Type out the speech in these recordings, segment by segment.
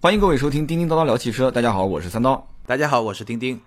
欢迎各位收听《叮叮叨叨聊汽车》，大家好，我是三刀。大家好，我是丁丁。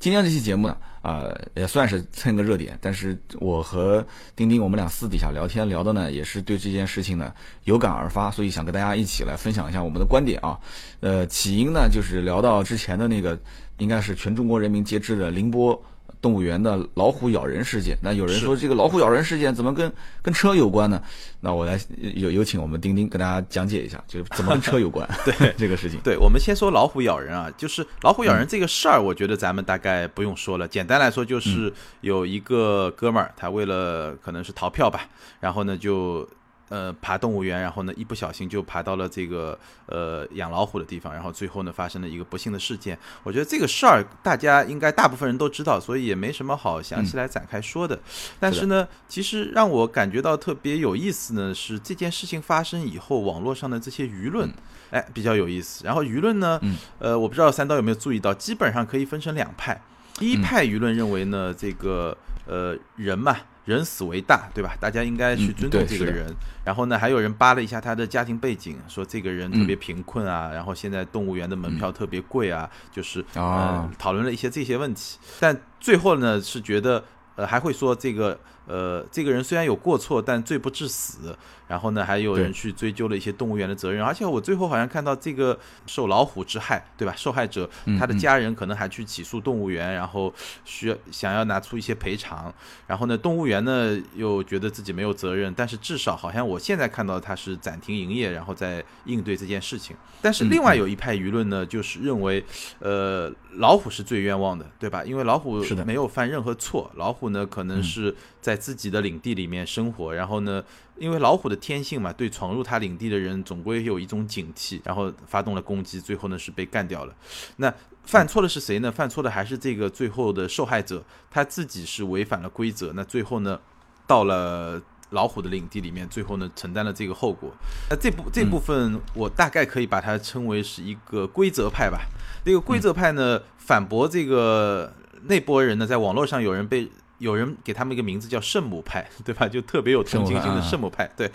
今天这期节目呢，呃，也算是蹭个热点，但是我和丁丁我们俩私底下聊天聊的呢，也是对这件事情呢有感而发，所以想跟大家一起来分享一下我们的观点啊。呃，起因呢就是聊到之前的那个，应该是全中国人民皆知的宁波。动物园的老虎咬人事件，那有人说这个老虎咬人事件怎么跟跟车有关呢？那我来有有请我们丁丁跟大家讲解一下，就是怎么跟车有关？对 这个事情，对我们先说老虎咬人啊，就是老虎咬人这个事儿，我觉得咱们大概不用说了。简单来说，就是有一个哥们儿，他为了可能是逃票吧，然后呢就。呃，爬动物园，然后呢，一不小心就爬到了这个呃养老虎的地方，然后最后呢，发生了一个不幸的事件。我觉得这个事儿大家应该大部分人都知道，所以也没什么好详细来展开说的。但是呢，其实让我感觉到特别有意思呢，是这件事情发生以后，网络上的这些舆论，哎，比较有意思。然后舆论呢，呃，我不知道三刀有没有注意到，基本上可以分成两派。第一派舆论认为呢，这个呃人嘛。人死为大，对吧？大家应该去尊重这个人。然后呢，还有人扒了一下他的家庭背景，说这个人特别贫困啊，然后现在动物园的门票特别贵啊，就是呃讨论了一些这些问题。但最后呢，是觉得呃还会说这个。呃，这个人虽然有过错，但罪不至死。然后呢，还有人去追究了一些动物园的责任。而且我最后好像看到这个受老虎之害，对吧？受害者他的家人可能还去起诉动物园，然后需要想要拿出一些赔偿。然后呢，动物园呢又觉得自己没有责任，但是至少好像我现在看到他是暂停营业，然后在应对这件事情。但是另外有一派舆论呢，就是认为，呃，老虎是最冤枉的，对吧？因为老虎没有犯任何错，老虎呢可能是在。在自己的领地里面生活，然后呢，因为老虎的天性嘛，对闯入它领地的人总归有一种警惕，然后发动了攻击，最后呢是被干掉了。那犯错的是谁呢？犯错的还是这个最后的受害者，他自己是违反了规则。那最后呢，到了老虎的领地里面，最后呢承担了这个后果。那这部这部分我大概可以把它称为是一个规则派吧。这个规则派呢反驳这个那波人呢，在网络上有人被。有人给他们一个名字叫圣母派，对吧？就特别有同情心的圣母派。对，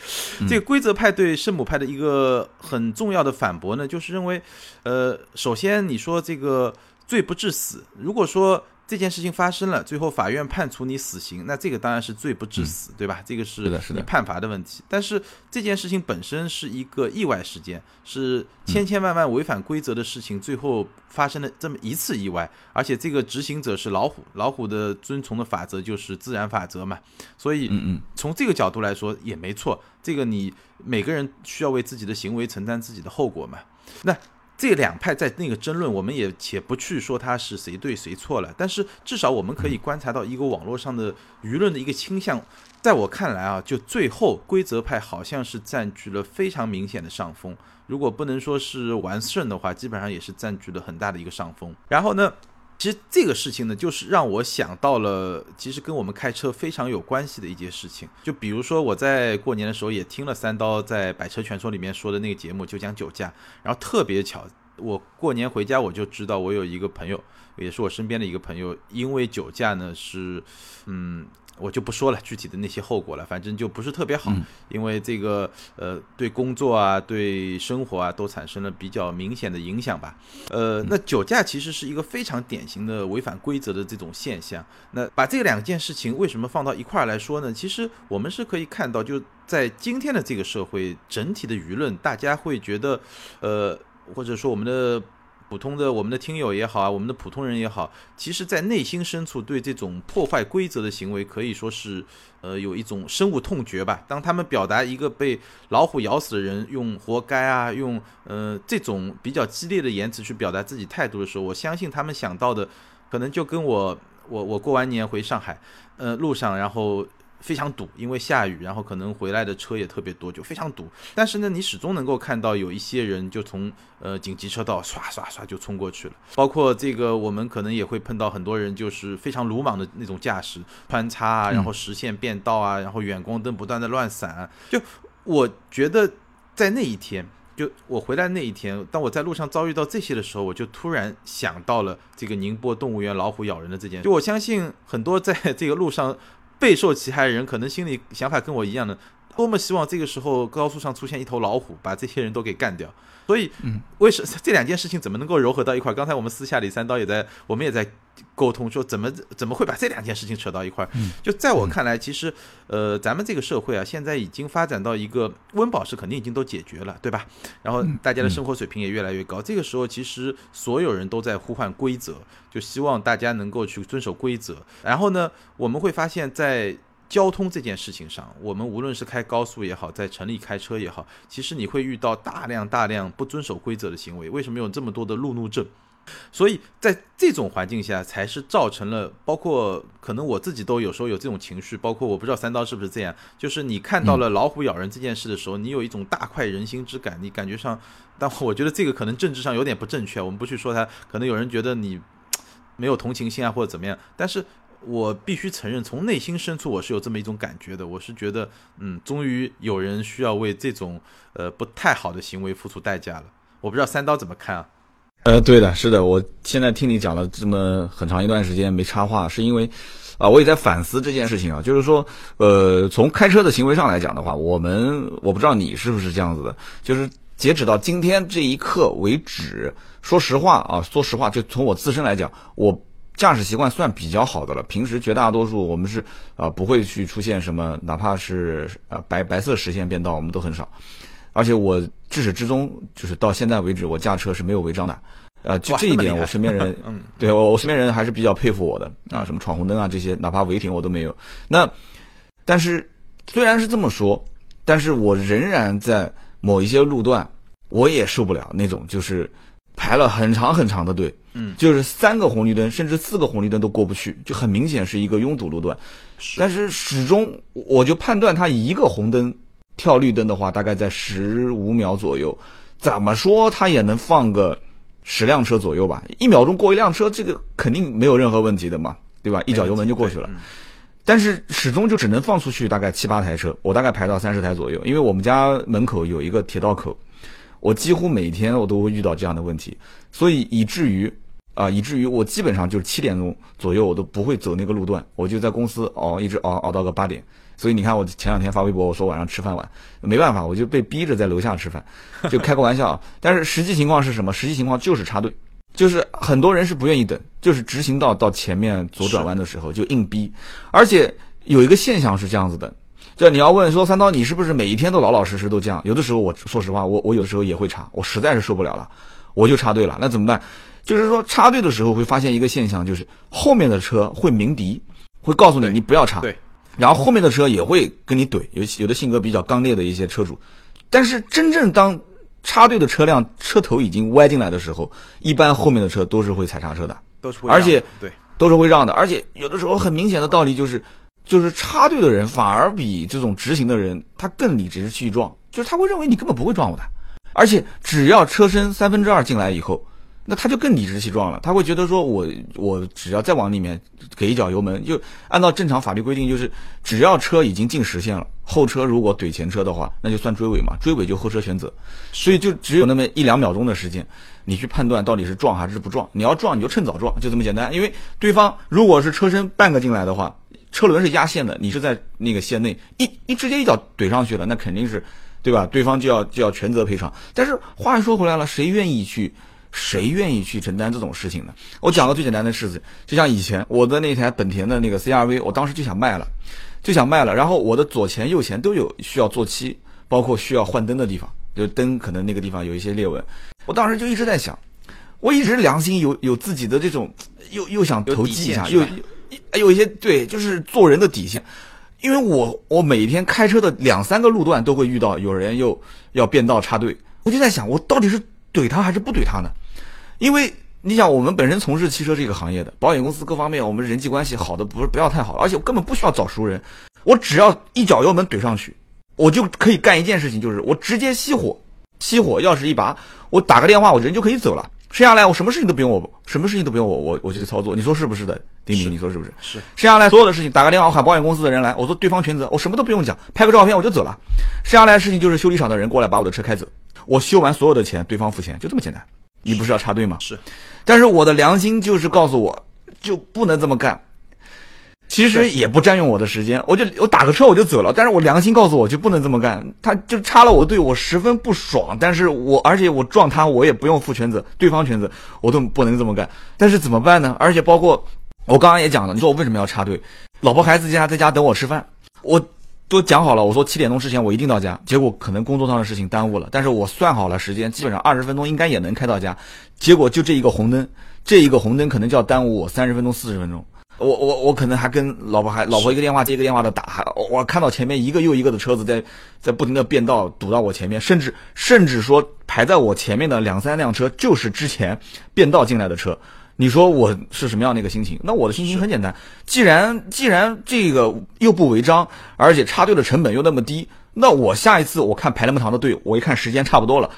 这个规则派对圣母派的一个很重要的反驳呢，就是认为，呃，首先你说这个罪不至死，如果说。这件事情发生了，最后法院判处你死刑，那这个当然是罪不至死，对吧？这个是你判罚的问题。但是这件事情本身是一个意外事件，是千千万万违反规则的事情，最后发生了这么一次意外，而且这个执行者是老虎，老虎的遵从的法则就是自然法则嘛。所以，嗯嗯，从这个角度来说也没错。这个你每个人需要为自己的行为承担自己的后果嘛。那。这两派在那个争论，我们也且不去说他是谁对谁错了，但是至少我们可以观察到一个网络上的舆论的一个倾向。在我看来啊，就最后规则派好像是占据了非常明显的上风。如果不能说是完胜的话，基本上也是占据了很大的一个上风。然后呢？其实这个事情呢，就是让我想到了，其实跟我们开车非常有关系的一件事情。就比如说，我在过年的时候也听了三刀在《百车全说》里面说的那个节目，就讲酒驾。然后特别巧，我过年回家我就知道，我有一个朋友，也是我身边的一个朋友，因为酒驾呢是，嗯。我就不说了具体的那些后果了，反正就不是特别好，因为这个呃对工作啊、对生活啊都产生了比较明显的影响吧。呃，那酒驾其实是一个非常典型的违反规则的这种现象。那把这两件事情为什么放到一块儿来说呢？其实我们是可以看到，就在今天的这个社会，整体的舆论大家会觉得，呃，或者说我们的。普通的我们的听友也好啊，我们的普通人也好，其实，在内心深处对这种破坏规则的行为，可以说是，呃，有一种深恶痛绝吧。当他们表达一个被老虎咬死的人用“活该”啊，用呃这种比较激烈的言辞去表达自己态度的时候，我相信他们想到的，可能就跟我我我过完年回上海，呃，路上然后。非常堵，因为下雨，然后可能回来的车也特别多，就非常堵。但是呢，你始终能够看到有一些人就从呃紧急车道唰唰唰就冲过去了。包括这个，我们可能也会碰到很多人，就是非常鲁莽的那种驾驶，穿插啊，然后实线变道啊，然后远光灯不断的乱闪。就我觉得在那一天，就我回来那一天，当我在路上遭遇到这些的时候，我就突然想到了这个宁波动物园老虎咬人的这件。就我相信很多在这个路上。备受其害的人可能心里想法跟我一样的，多么希望这个时候高速上出现一头老虎，把这些人都给干掉。所以，为什 这两件事情怎么能够糅合到一块？刚才我们私下里三刀也在，我们也在沟通，说怎么怎么会把这两件事情扯到一块儿？就在我看来，其实，呃，咱们这个社会啊，现在已经发展到一个温饱是肯定已经都解决了，对吧？然后大家的生活水平也越来越高。这个时候，其实所有人都在呼唤规则，就希望大家能够去遵守规则。然后呢，我们会发现，在交通这件事情上，我们无论是开高速也好，在城里开车也好，其实你会遇到大量大量不遵守规则的行为。为什么有这么多的路怒症？所以在这种环境下，才是造成了包括可能我自己都有时候有这种情绪，包括我不知道三刀是不是这样，就是你看到了老虎咬人这件事的时候，你有一种大快人心之感，你感觉上，但我觉得这个可能政治上有点不正确，我们不去说它，可能有人觉得你没有同情心啊或者怎么样，但是。我必须承认，从内心深处我是有这么一种感觉的。我是觉得，嗯，终于有人需要为这种呃不太好的行为付出代价了。我不知道三刀怎么看啊？呃，对的，是的。我现在听你讲了这么很长一段时间没插话，是因为啊，我也在反思这件事情啊。就是说，呃，从开车的行为上来讲的话，我们我不知道你是不是这样子的，就是截止到今天这一刻为止，说实话啊，说实话，就从我自身来讲，我。驾驶习惯算比较好的了，平时绝大多数我们是啊不会去出现什么，哪怕是呃白白色实线变道，我们都很少。而且我至始至终就是到现在为止，我驾车是没有违章的。呃，就这一点，我身边人，嗯，对我我身边人还是比较佩服我的啊，什么闯红灯啊这些，哪怕违停我都没有。那但是虽然是这么说，但是我仍然在某一些路段，我也受不了那种就是排了很长很长的队。嗯，就是三个红绿灯，甚至四个红绿灯都过不去，就很明显是一个拥堵路段。但是始终，我就判断他一个红灯跳绿灯的话，大概在十五秒左右，怎么说它也能放个十辆车左右吧？一秒钟过一辆车，这个肯定没有任何问题的嘛，对吧？一脚油门就过去了。但是始终就只能放出去大概七八台车，我大概排到三十台左右，因为我们家门口有一个铁道口。我几乎每天我都会遇到这样的问题，所以以至于啊，以至于我基本上就是七点钟左右我都不会走那个路段，我就在公司熬，一直熬熬到个八点。所以你看，我前两天发微博，我说晚上吃饭晚，没办法，我就被逼着在楼下吃饭，就开个玩笑。但是实际情况是什么？实际情况就是插队，就是很多人是不愿意等，就是直行道到前面左转弯的时候就硬逼，而且有一个现象是这样子的。就你要问说三刀，你是不是每一天都老老实实都这样？有的时候我说实话，我我有时候也会插，我实在是受不了了，我就插队了。那怎么办？就是说插队的时候会发现一个现象，就是后面的车会鸣笛，会告诉你你不要插。对。然后后面的车也会跟你怼，有有的性格比较刚烈的一些车主。但是真正当插队的车辆车头已经歪进来的时候，一般后面的车都是会踩刹车的，都是而且对都是会让的。而且有的时候很明显的道理就是。就是插队的人反而比这种直行的人他更理直气壮，就是他会认为你根本不会撞我的，而且只要车身三分之二进来以后，那他就更理直气壮了。他会觉得说我我只要再往里面给一脚油门，就按照正常法律规定，就是只要车已经进实线了，后车如果怼前车的话，那就算追尾嘛，追尾就后车全责。所以就只有那么一两秒钟的时间，你去判断到底是撞还是不撞。你要撞你就趁早撞，就这么简单。因为对方如果是车身半个进来的话。车轮是压线的，你是在那个线内，一一直接一脚怼上去了，那肯定是，对吧？对方就要就要全责赔偿。但是话又说回来了，谁愿意去，谁愿意去承担这种事情呢？我讲个最简单的事情，就像以前我的那台本田的那个 CRV，我当时就想卖了，就想卖了。然后我的左前右前都有需要做漆，包括需要换灯的地方，就灯可能那个地方有一些裂纹。我当时就一直在想，我一直良心有有自己的这种，又又想投机一下，又。有一些对，就是做人的底线，因为我我每天开车的两三个路段都会遇到有人又要变道插队，我就在想，我到底是怼他还是不怼他呢？因为你想，我们本身从事汽车这个行业的，保险公司各方面，我们人际关系好的不是不要太好，而且我根本不需要找熟人，我只要一脚油门怼上去，我就可以干一件事情，就是我直接熄火，熄火钥匙一拔，我打个电话，我人就可以走了。剩下来我什么事情都不用我，什么事情都不用我，我我去操作，你说是不是的，丁丁，你说是不是？是。剩下来所有的事情，打个电话，我喊保险公司的人来，我说对方全责，我什么都不用讲，拍个照片我就走了。剩下来的事情就是修理厂的人过来把我的车开走，我修完所有的钱，对方付钱，就这么简单。你不是要插队吗？是。但是我的良心就是告诉我，就不能这么干。其实也不占用我的时间，我就我打个车我就走了。但是我良心告诉我就不能这么干，他就插了我队，我十分不爽。但是我而且我撞他，我也不用负全责，对方全责，我都不能这么干。但是怎么办呢？而且包括我刚刚也讲了，你说我为什么要插队？老婆孩子家在家等我吃饭，我都讲好了，我说七点钟之前我一定到家。结果可能工作上的事情耽误了，但是我算好了时间，基本上二十分钟应该也能开到家。结果就这一个红灯，这一个红灯可能就要耽误我三十分钟、四十分钟。我我我可能还跟老婆还老婆一个电话接一个电话的打，还我看到前面一个又一个的车子在在不停的变道堵到我前面，甚至甚至说排在我前面的两三辆车就是之前变道进来的车，你说我是什么样的一个心情？那我的心情很简单，既然既然这个又不违章，而且插队的成本又那么低，那我下一次我看排那么长的队，我一看时间差不多了，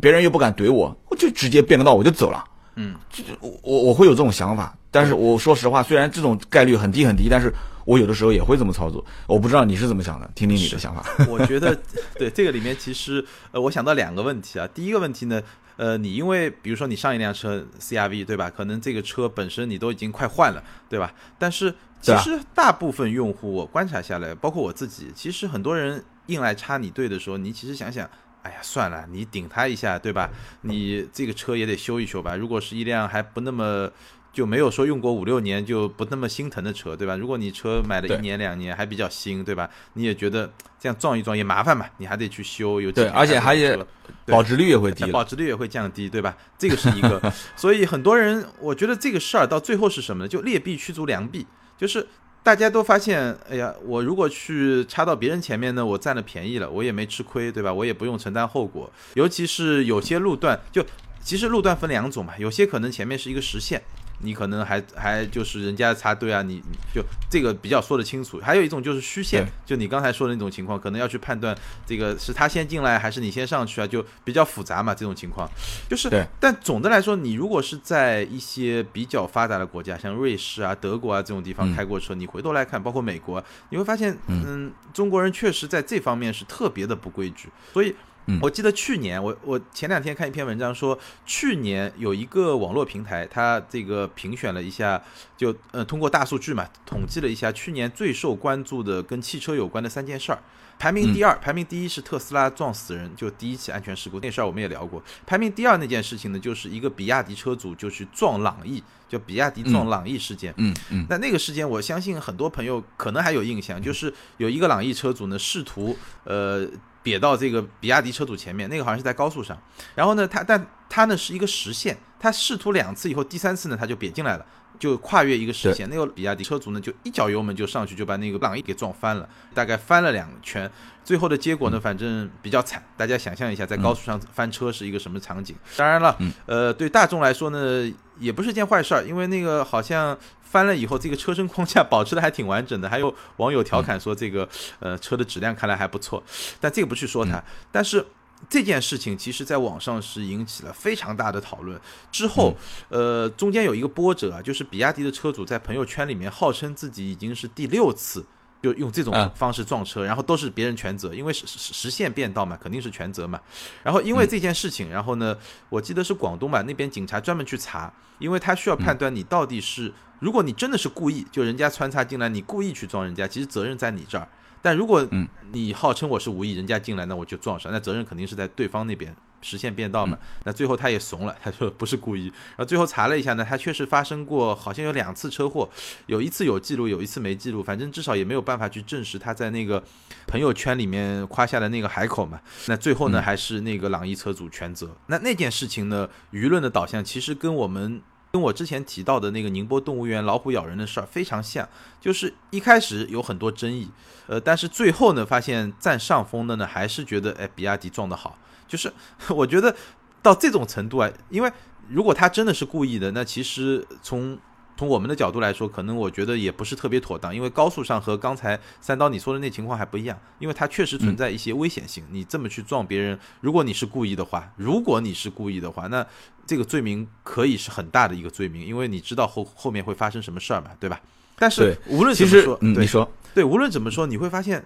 别人又不敢怼我，我就直接变个道我就走了。嗯，就我我我会有这种想法，但是我说实话，虽然这种概率很低很低，但是我有的时候也会这么操作。我不知道你是怎么想的，听听你的想法。我 觉得对这个里面其实呃，我想到两个问题啊。第一个问题呢，呃，你因为比如说你上一辆车 CRV 对吧？可能这个车本身你都已经快换了对吧？但是其实大部分用户我观察下来，包括我自己，其实很多人硬来插你队的时候，你其实想想。哎呀，算了，你顶他一下，对吧？你这个车也得修一修吧。如果是一辆还不那么就没有说用过五六年就不那么心疼的车，对吧？如果你车买了一年两年还比较新，对吧？你也觉得这样撞一撞也麻烦嘛，你还得去修，有对，而且还也保值率也会低，保值率也会降低，对吧？这个是一个，所以很多人我觉得这个事儿到最后是什么呢？就劣币驱逐良币，就是。大家都发现，哎呀，我如果去插到别人前面呢，我占了便宜了，我也没吃亏，对吧？我也不用承担后果。尤其是有些路段，就其实路段分两种嘛，有些可能前面是一个实线。你可能还还就是人家插队啊，你就这个比较说得清楚。还有一种就是虚线，就你刚才说的那种情况，可能要去判断这个是他先进来还是你先上去啊，就比较复杂嘛。这种情况就是，但总的来说，你如果是在一些比较发达的国家，像瑞士啊、德国啊这种地方开过车，你回头来看，包括美国，你会发现，嗯，中国人确实在这方面是特别的不规矩，所以。我记得去年，我我前两天看一篇文章说，去年有一个网络平台，它这个评选了一下，就呃通过大数据嘛，统计了一下去年最受关注的跟汽车有关的三件事儿，排名第二，排名第一是特斯拉撞死人，就第一起安全事故那事儿我们也聊过，排名第二那件事情呢，就是一个比亚迪车主就去撞朗逸，就比亚迪撞朗逸事件，嗯嗯，那那个事件我相信很多朋友可能还有印象，就是有一个朗逸车主呢试图呃。瘪到这个比亚迪车主前面，那个好像是在高速上，然后呢，他但他呢是一个实线，他试图两次以后，第三次呢他就瘪进来了，就跨越一个视线，那个比亚迪车主呢就一脚油门就上去，就把那个朗逸给撞翻了，大概翻了两圈。最后的结果呢，反正比较惨。大家想象一下，在高速上翻车是一个什么场景？当然了，呃，对大众来说呢，也不是件坏事儿，因为那个好像翻了以后，这个车身框架保持的还挺完整的。还有网友调侃说，这个呃车的质量看来还不错。但这个不去说它。但是这件事情其实在网上是引起了非常大的讨论。之后，呃，中间有一个波折啊，就是比亚迪的车主在朋友圈里面号称自己已经是第六次。就用这种方式撞车，然后都是别人全责，因为实实实线变道嘛，肯定是全责嘛。然后因为这件事情，然后呢，我记得是广东吧，那边警察专门去查，因为他需要判断你到底是，如果你真的是故意，就人家穿插进来，你故意去撞人家，其实责任在你这儿。但如果你号称我是无意，人家进来那我就撞上，那责任肯定是在对方那边。实现变道嘛？那最后他也怂了，他说不是故意。然后最后查了一下呢，他确实发生过，好像有两次车祸，有一次有记录，有一次没记录，反正至少也没有办法去证实他在那个朋友圈里面夸下的那个海口嘛。那最后呢，还是那个朗逸车主全责。那那件事情呢，舆论的导向其实跟我们跟我之前提到的那个宁波动物园老虎咬人的事儿非常像，就是一开始有很多争议，呃，但是最后呢，发现占上风的呢，还是觉得哎，比亚迪撞得好。就是 我觉得到这种程度啊，因为如果他真的是故意的，那其实从从我们的角度来说，可能我觉得也不是特别妥当。因为高速上和刚才三刀你说的那情况还不一样，因为它确实存在一些危险性。你这么去撞别人，如果你是故意的话，如果你是故意的话，那这个罪名可以是很大的一个罪名，因为你知道后后面会发生什么事儿嘛，对吧？但是无论怎么说，你说对，无论怎么说，你会发现。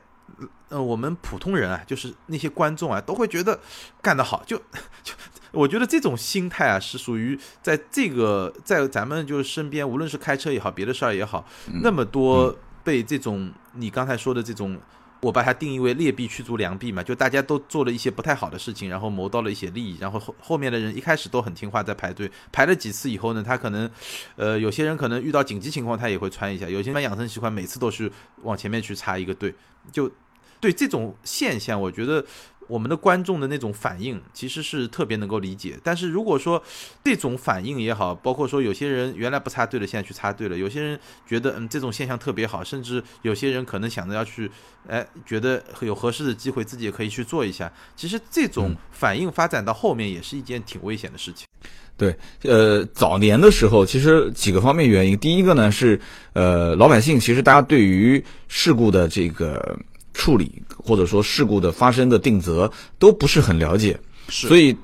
呃，我们普通人啊，就是那些观众啊，都会觉得干得好。就 就，我觉得这种心态啊，是属于在这个在咱们就是身边，无论是开车也好，别的事儿也好，那么多被这种你刚才说的这种。我把它定义为劣币驱逐良币嘛，就大家都做了一些不太好的事情，然后谋到了一些利益，然后后后面的人一开始都很听话，在排队排了几次以后呢，他可能，呃，有些人可能遇到紧急情况他也会穿一下，有些人养成习惯每次都是往前面去插一个队，就对这种现象，我觉得。我们的观众的那种反应其实是特别能够理解，但是如果说这种反应也好，包括说有些人原来不插队了，现在去插队了，有些人觉得嗯这种现象特别好，甚至有些人可能想着要去，哎，觉得有合适的机会自己也可以去做一下。其实这种反应发展到后面也是一件挺危险的事情。对，呃，早年的时候其实几个方面原因，第一个呢是呃老百姓其实大家对于事故的这个。处理或者说事故的发生的定责都不是很了解，所以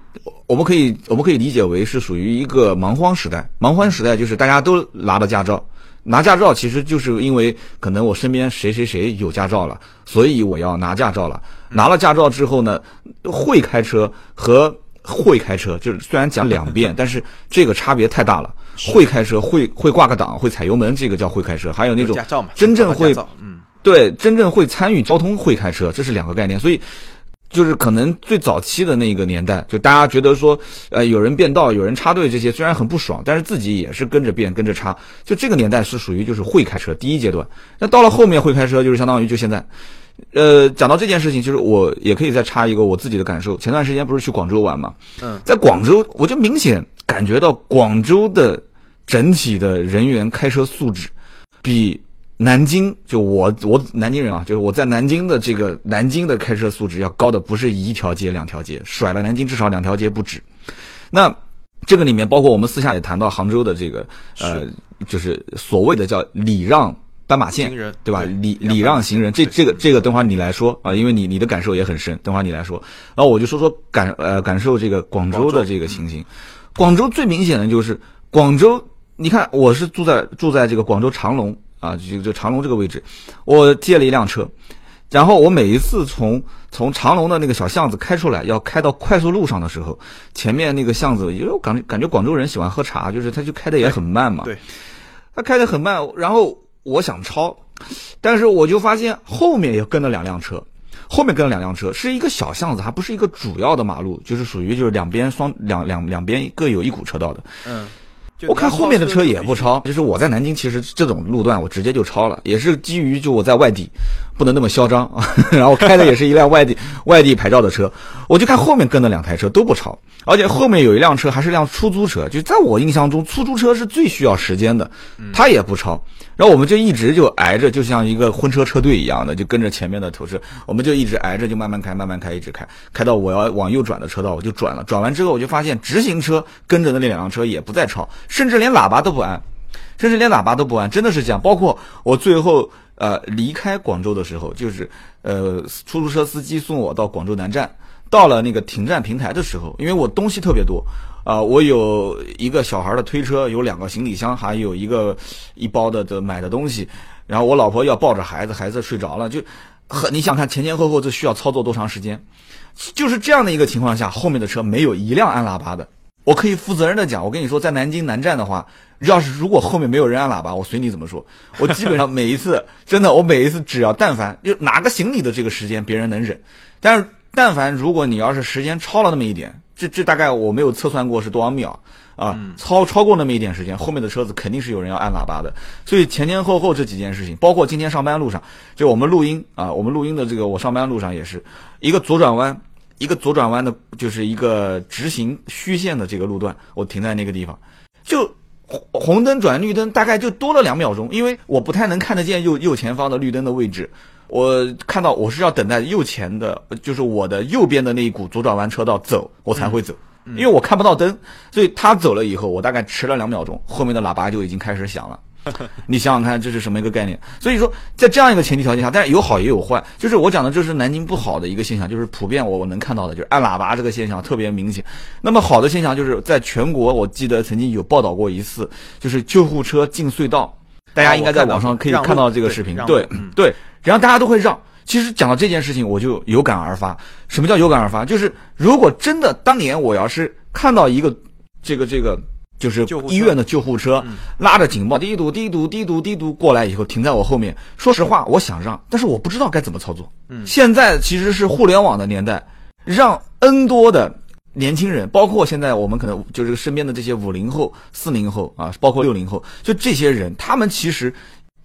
我们可以我们可以理解为是属于一个蛮荒时代。蛮荒时代就是大家都拿了驾照，拿驾照其实就是因为可能我身边谁谁谁有驾照了，所以我要拿驾照了。拿了驾照之后呢，会开车和会开车就是虽然讲两遍，但是这个差别太大了。会开车会会挂个档会踩油门，这个叫会开车。还有那种真正会嗯。对，真正会参与交通会开车，这是两个概念。所以，就是可能最早期的那个年代，就大家觉得说，呃，有人变道，有人插队，这些虽然很不爽，但是自己也是跟着变，跟着插。就这个年代是属于就是会开车第一阶段。那到了后面会开车，就是相当于就现在，呃，讲到这件事情，就是我也可以再插一个我自己的感受。前段时间不是去广州玩嘛？嗯，在广州，我就明显感觉到广州的整体的人员开车素质比。南京就我我南京人啊，就是我在南京的这个南京的开车素质要高的不是一条街两条街，甩了南京至少两条街不止。那这个里面包括我们私下也谈到杭州的这个呃，就是所谓的叫礼让斑马线，对吧？礼礼让行人，这这个这个等会儿你来说啊，因为你你的感受也很深，等会儿你来说。然后我就说说感呃感受这个广州的这个情形。广州最明显的就是广州，你看我是住在住在这个广州长隆。啊，就就长隆这个位置，我借了一辆车，然后我每一次从从长隆的那个小巷子开出来，要开到快速路上的时候，前面那个巷子，因为我感感觉广州人喜欢喝茶，就是他就开的也很慢嘛。对，他开的很慢，然后我想超，但是我就发现后面也跟了两辆车，后面跟了两辆车，是一个小巷子，还不是一个主要的马路，就是属于就是两边双两两两边各有一股车道的。嗯。我看后面的车也不超，就是我在南京，其实这种路段我直接就超了，也是基于就我在外地，不能那么嚣张啊。然后开的也是一辆外地 外地牌照的车，我就看后面跟的两台车都不超，而且后面有一辆车还是辆出租车，就在我印象中，出租车是最需要时间的，他也不超。然后我们就一直就挨着，就像一个婚车车队一样的，就跟着前面的头车，我们就一直挨着，就慢慢开，慢慢开，一直开，开到我要往右转的车道，我就转了。转完之后，我就发现直行车跟着的那两辆车也不再超，甚至连喇叭都不按，甚至连喇叭都不按，真的是这样。包括我最后呃离开广州的时候，就是呃出租车司机送我到广州南站，到了那个停站平台的时候，因为我东西特别多。啊，我有一个小孩的推车，有两个行李箱，还有一个一包的的买的东西。然后我老婆要抱着孩子，孩子睡着了，就很你想看前前后后这需要操作多长时间？就是这样的一个情况下，后面的车没有一辆按喇叭的。我可以负责任的讲，我跟你说，在南京南站的话，要是如果后面没有人按喇叭，我随你怎么说。我基本上每一次，真的，我每一次只要但凡就拿个行李的这个时间，别人能忍。但是但凡如果你要是时间超了那么一点。这这大概我没有测算过是多少秒啊，超超过那么一点时间，后面的车子肯定是有人要按喇叭的。所以前前后后这几件事情，包括今天上班路上，就我们录音啊，我们录音的这个我上班路上也是一个左转弯，一个左转弯的，就是一个直行虚线的这个路段，我停在那个地方，就红红灯转绿灯，大概就多了两秒钟，因为我不太能看得见右右前方的绿灯的位置。我看到我是要等待右前的，就是我的右边的那一股左转弯车道走，我才会走，因为我看不到灯，所以他走了以后，我大概迟了两秒钟，后面的喇叭就已经开始响了。你想想看，这是什么一个概念？所以说，在这样一个前提条件下，但是有好也有坏，就是我讲的这是南京不好的一个现象，就是普遍我我能看到的，就是按喇叭这个现象特别明显。那么好的现象就是在全国，我记得曾经有报道过一次，就是救护车进隧道，大家应该在网上可以看到这个视频，对对。然后大家都会让。其实讲到这件事情，我就有感而发。什么叫有感而发？就是如果真的当年我要是看到一个这个这个就是医院的救护车嗯拉着警报，滴嘟滴嘟滴嘟滴嘟过来以后停在我后面。说实话，我想让，但是我不知道该怎么操作。嗯现在其实是互联网的年代，让 N 多的年轻人，包括现在我们可能就是身边的这些五零后、四零后啊，包括六零后，就这些人，他们其实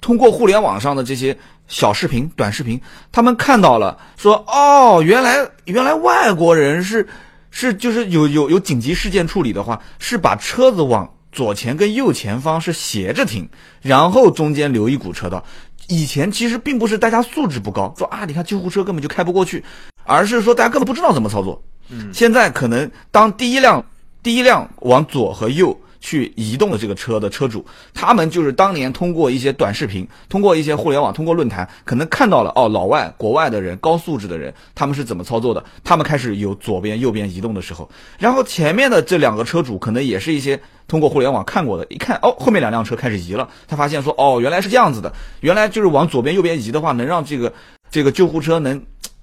通过互联网上的这些小视频、短视频，他们看到了，说哦，原来原来外国人是是就是有有有紧急事件处理的话，是把车子往左前跟右前方是斜着停，然后中间留一股车道。以前其实并不是大家素质不高，说啊，你看救护车根本就开不过去，而是说大家根本不知道怎么操作。嗯，现在可能当第一辆第一辆往左和右去移动的这个车的车主，他们就是当年通过一些短视频，通过一些互联网，通过论坛，可能看到了哦，老外国外的人高素质的人他们是怎么操作的，他们开始有左边右边移动的时候，然后前面的这两个车主可能也是一些通过互联网看过的，一看哦，后面两辆车开始移了，他发现说哦，原来是这样子的，原来就是往左边右边移的话，能让这个这个救护车能。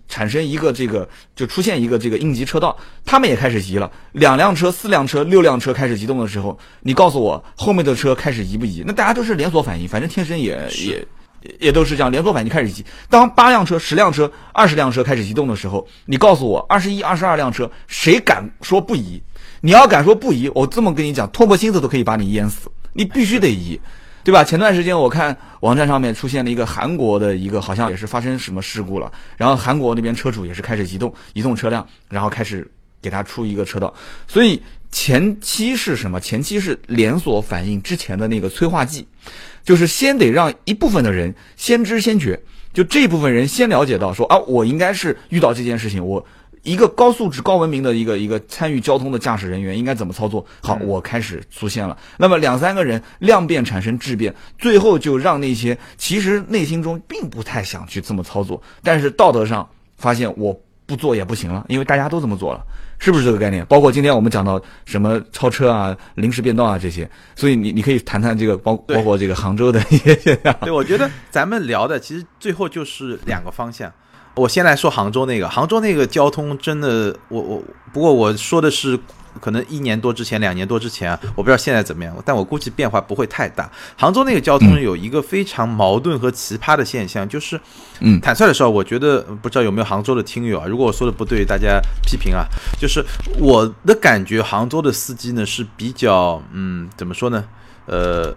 产生一个这个就出现一个这个应急车道，他们也开始移了，两辆车、四辆车、六辆车开始移动的时候，你告诉我后面的车开始移不移？那大家都是连锁反应，反正天生也也也都是这样，连锁反应开始移。当八辆车、十辆车、二十辆车开始移动的时候，你告诉我二十一、二十二辆车，谁敢说不移？你要敢说不移，我这么跟你讲，唾沫星子都可以把你淹死，你必须得移。对吧？前段时间我看网站上面出现了一个韩国的一个，好像也是发生什么事故了，然后韩国那边车主也是开始移动移动车辆，然后开始给他出一个车道。所以前期是什么？前期是连锁反应之前的那个催化剂，就是先得让一部分的人先知先觉，就这部分人先了解到说啊，我应该是遇到这件事情，我。一个高素质、高文明的一个一个参与交通的驾驶人员应该怎么操作？好，我开始出现了。那么两三个人量变产生质变，最后就让那些其实内心中并不太想去这么操作，但是道德上发现我不做也不行了，因为大家都这么做了，是不是这个概念？包括今天我们讲到什么超车啊、临时变道啊这些，所以你你可以谈谈这个包包括这个杭州的一些现象。对，我觉得咱们聊的其实最后就是两个方向。我先来说杭州那个，杭州那个交通真的，我我不过我说的是可能一年多之前、两年多之前啊，我不知道现在怎么样，但我估计变化不会太大。杭州那个交通有一个非常矛盾和奇葩的现象，就是，嗯坦率的说，我觉得不知道有没有杭州的听友啊，如果我说的不对，大家批评啊。就是我的感觉，杭州的司机呢是比较，嗯，怎么说呢？呃，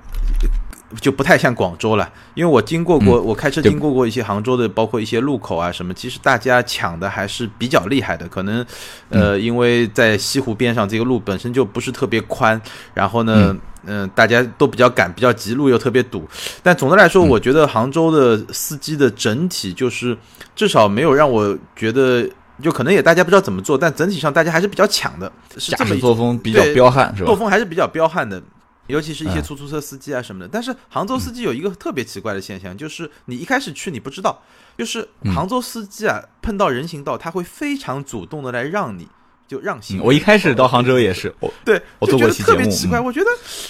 就不太像广州了，因为我经过过，我开车经过过一些杭州的，包括一些路口啊什么，其实大家抢的还是比较厉害的。可能，呃，因为在西湖边上，这个路本身就不是特别宽，然后呢，嗯、大家都比较赶，比较急，路又特别堵。但总的来说，我觉得杭州的司机的整体就是至少没有让我觉得。就可能也大家不知道怎么做，但整体上大家还是比较抢的，是驾这么一驶作风比较彪悍，是吧作？风还是比较彪悍的，尤其是一些嗯出租车司机啊什么的。但是杭州司机有一个特别奇怪的现象，就是你一开始去你不知道，就是嗯杭州司机啊碰到人行道，他会非常主动的来让你。就让行，嗯我一开始到杭州也是，我对，我就觉得做过一期节目特别奇怪。嗯我觉得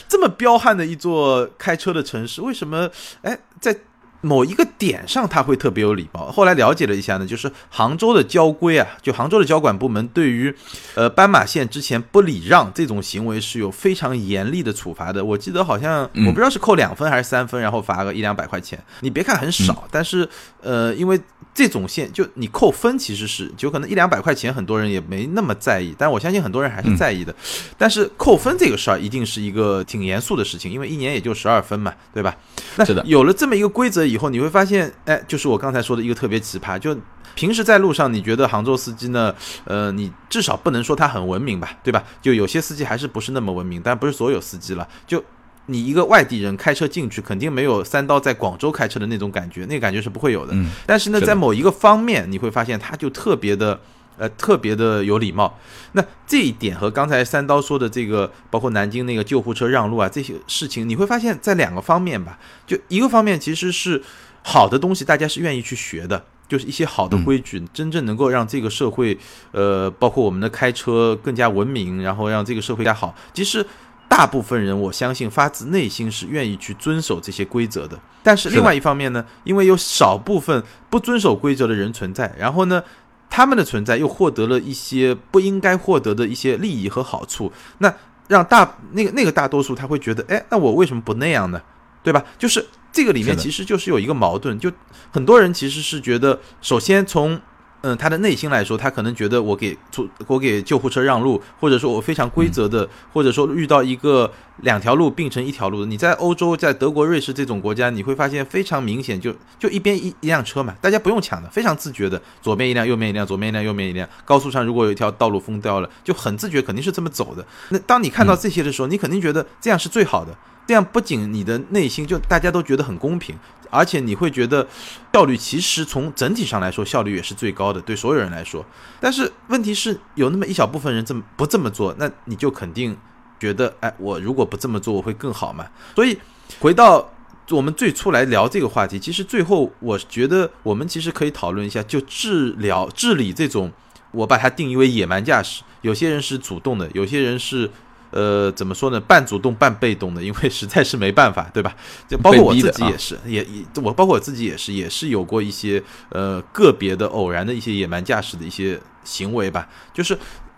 这么彪悍的一座开车的城市，为什么哎在某一个点上他会特别有礼貌？后来了解了一下呢，就是杭州的交规啊，就杭州的交管部门对于呃斑马线之前不礼让这种行为是有非常严厉的处罚的。我记得好像嗯我不知道是扣两分还是三分，然后罚个一两百块钱。你别看很少，但是呃，因为这种线就你扣分其实是就可能一两百块钱，很多人也没那么在意，但我相信很多人还是在意的。但是扣分这个事儿一定是一个挺严肃的事情，因为一年也就十二分嘛，对吧？那是的有了这么一个规则以后，你会发现，哎，就是我刚才说的一个特别奇葩，就平时在路上，你觉得杭州司机呢，呃，你至少不能说他很文明吧，对吧？就有些司机还是不是那么文明，但不是所有司机了，就。你一个外地人开车进去，肯定没有三刀在广州开车的那种感觉，那个感觉是不会有的。嗯但是呢，在某一个方面，你会发现他就特别的，呃，特别的有礼貌。那这一点和刚才三刀说的这个，包括南京那个救护车让路啊这些事情，你会发现在两个方面吧。就一个方面其实是好的东西，大家是愿意去学的。就是一些好的规矩，真正能够让这个社会，呃，包括我们的开车更加文明，然后让这个社会更加好。其实大部分人，我相信发自内心是愿意去遵守这些规则的。但是另外一方面呢，因为有少部分不遵守规则的人存在，然后呢，他们的存在又获得了一些不应该获得的一些利益和好处，那让大那个那个大多数他会觉得，哎，那我为什么不那样呢？对吧？就是这个里面其实就是有一个矛盾，就很多人其实是觉得，首先从嗯他的内心来说，他可能觉得我给出 我给救护车让路，或者说我非常规则的，或者说遇到一个两条路并成一条路的。你在欧洲，在德国、瑞士这种国家，你会发现非常明显，就就一边一一辆车嘛，大家不用抢的，非常自觉的，左边一辆，右边一辆，左边一辆，右边一辆。高速上如果有一条道路封掉了，就很自觉，肯定是这么走的。那当你看到这些的时候，你肯定觉得这样是最好的。这样不仅你的内心就大家都觉得很公平，而且你会觉得效率其实从整体上来说效率也是最高的，对所有人来说。但是问题是有那么一小部分人这么不这么做，那你就肯定觉得，哎，我如果不这么做，我会更好嘛。所以回到我们最初来聊这个话题，其实最后我觉得我们其实可以讨论一下，就治疗治理这种，我把它定义为野蛮驾驶。有些人是主动的，有些人是。呃，怎么说呢？半主动半被动的，因为实在是没办法，对吧？就包括我自己也是，也也我包括我自己也是，也是有过一些呃个别的偶然的一些野蛮驾驶的一些行为吧。就是，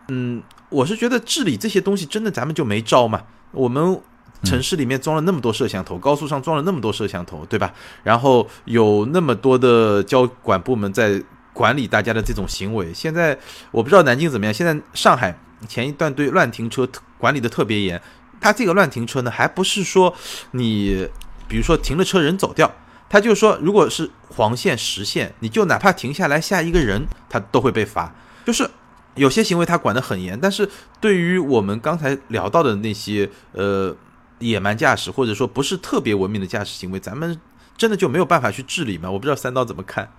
嗯，我是觉得治理这些东西真的咱们就没招嘛。我们城市里面装了那么多摄像头，高速上装了那么多摄像头，对吧？然后有那么多的交管部门在管理大家的这种行为。现在我不知道南京怎么样，现在上海前一段对乱停车管理的特别严。它这个乱停车呢，还不是说你比如说停了车人走掉，他就说如果是黄线实线，你就哪怕停下来下一个人，他都会被罚。就是有些行为他管得很严，但是对于我们刚才聊到的那些呃野蛮驾驶或者说不是特别文明的驾驶行为，咱们真的就没有办法去治理吗？我不知道三刀怎么看。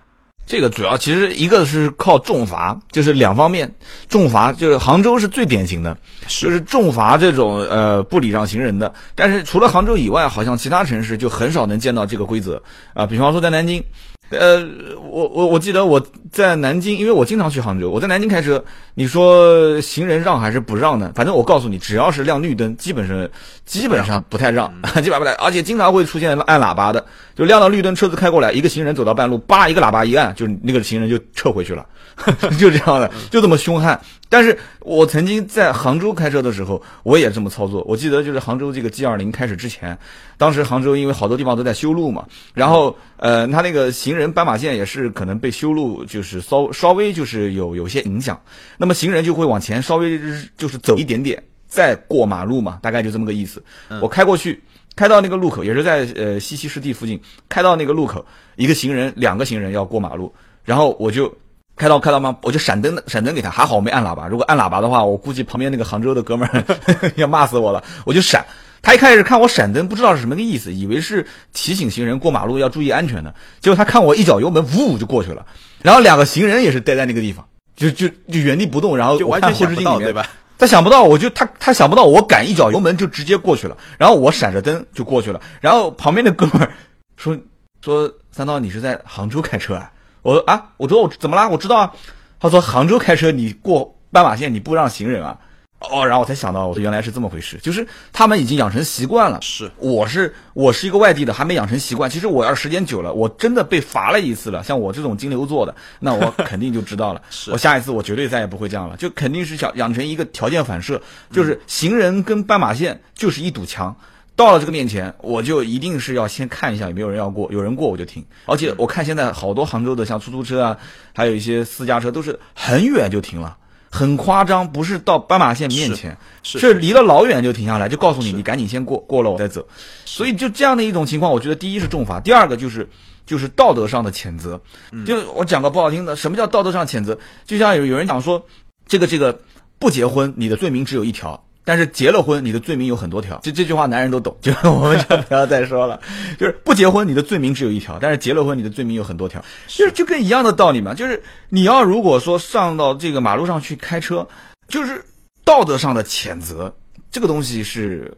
这个主要其实一个是靠重罚，就是两方面，重罚就是杭州是最典型的，就是重罚这种呃不礼让行人的。但是除了杭州以外，好像其他城市就很少能见到这个规则啊。比方说在南京，呃，我我我记得我在南京，因为我经常去杭州，我在南京开车，你说行人让还是不让呢？反正我告诉你，只要是亮绿灯，基本上基本上不太让，基本上不太，而且经常会出现按喇叭的，就亮到绿灯，车子开过来，一个行人走到半路，叭一个喇叭一按，就那个行人就撤回去了，就这样的，就这么凶悍。但是我曾经在杭州开车的时候，我也这么操作。我记得就是杭州这个 G 二零开始之前，当时杭州因为好多地方都在修路嘛，然后呃，它那个行人斑马线也是可能被修路就是稍稍微就是有有些影响，那么行人就会往前稍微就是走一点点，再过马路嘛，大概就这么个意思。我开过去，开到那个路口，也是在呃西溪湿地附近，开到那个路口，一个行人，两个行人要过马路，然后我就。开到开到吗？我就闪灯闪灯给他，还好我没按喇叭。如果按喇叭的话，我估计旁边那个杭州的哥们儿 要骂死我了。我就闪，他一开始看我闪灯，不知道是什么个意思，以为是提醒行人过马路要注意安全的。结果他看我一脚油门，呜就过去了。然后两个行人也是待在那个地方，就就就原地不动。然后就完全想不到，对吧？他想不到，我就他他想不到我赶一脚油门就直接过去了。然后我闪着灯就过去了。然后旁边的哥们儿说说三刀，你是在杭州开车啊？我说啊，我说我怎么啦？我知道啊。他说杭州开车你过斑马线你不让行人啊？哦，然后我才想到，我说原来是这么回事，就是他们已经养成习惯了。是，我是我是一个外地的，还没养成习惯。其实我要时间久了，我真的被罚了一次了。像我这种金牛座的，那我肯定就知道了。是我下一次我绝对再也不会这样了，就肯定是想养成一个条件反射，就是行人跟斑马线就是一堵墙。到了这个面前，我就一定是要先看一下有没有人要过，有人过我就停。而且我看现在好多杭州的像出租车啊，还有一些私家车都是很远就停了，很夸张，不是到斑马线面前，是离了老远就停下来，就告诉你你赶紧先过，过了我再走。所以就这样的一种情况，我觉得第一是重罚，第二个就是就是道德上的谴责。就我讲个不好听的，什么叫道德上谴责？就像有有人讲说，这个这个不结婚，你的罪名只有一条。但是结了婚，你的罪名有很多条。这这句话男人都懂，就我们就不要再说了。就是不结婚，你的罪名只有一条；但是结了婚，你的罪名有很多条。就是就跟一样的道理嘛。就是你要如果说上到这个马路上去开车，就是道德上的谴责，这个东西是，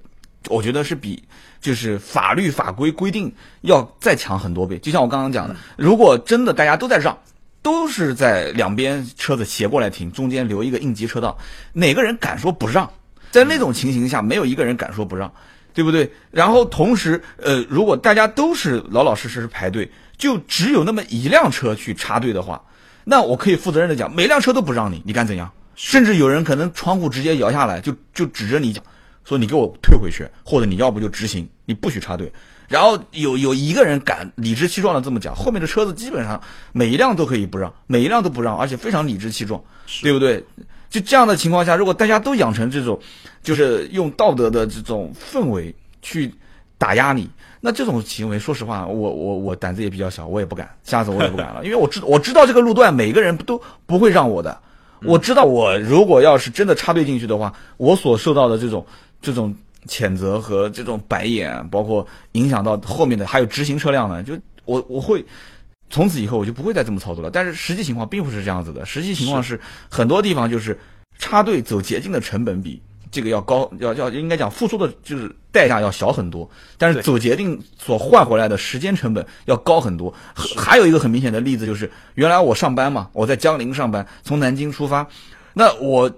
我觉得是比就是法律法规规定要再强很多倍。就像我刚刚讲的，如果真的大家都在让，都是在两边车子斜过来停，中间留一个应急车道，哪个人敢说不让？在那种情形下，没有一个人敢说不让，对不对？然后同时，呃，如果大家都是老老实实排队，就只有那么一辆车去插队的话，那我可以负责任的讲，每辆车都不让你，你敢怎样？甚至有人可能窗户直接摇下来，就就指着你讲，说你给我退回去，或者你要不就执行，你不许插队。然后有有一个人敢理直气壮的这么讲，后面的车子基本上每一辆都可以不让，每一辆都不让，而且非常理直气壮，对不对？就这样的情况下，如果大家都养成这种，就是用道德的这种氛围去打压你，那这种行为，说实话，我我我胆子也比较小，我也不敢，下次我也不敢了，因为我知我知道这个路段每个人都不会让我的，我知道我如果要是真的插队进去的话，我所受到的这种这种。谴责和这种白眼，包括影响到后面的还有直行车辆呢，就我我会从此以后我就不会再这么操作了。但是实际情况并不是这样子的，实际情况是很多地方就是插队走捷径的成本比这个要高，要要应该讲付出的就是代价要小很多，但是走捷径所换回来的时间成本要高很多。还有一个很明显的例子就是，原来我上班嘛，我在江陵上班，从南京出发，那我。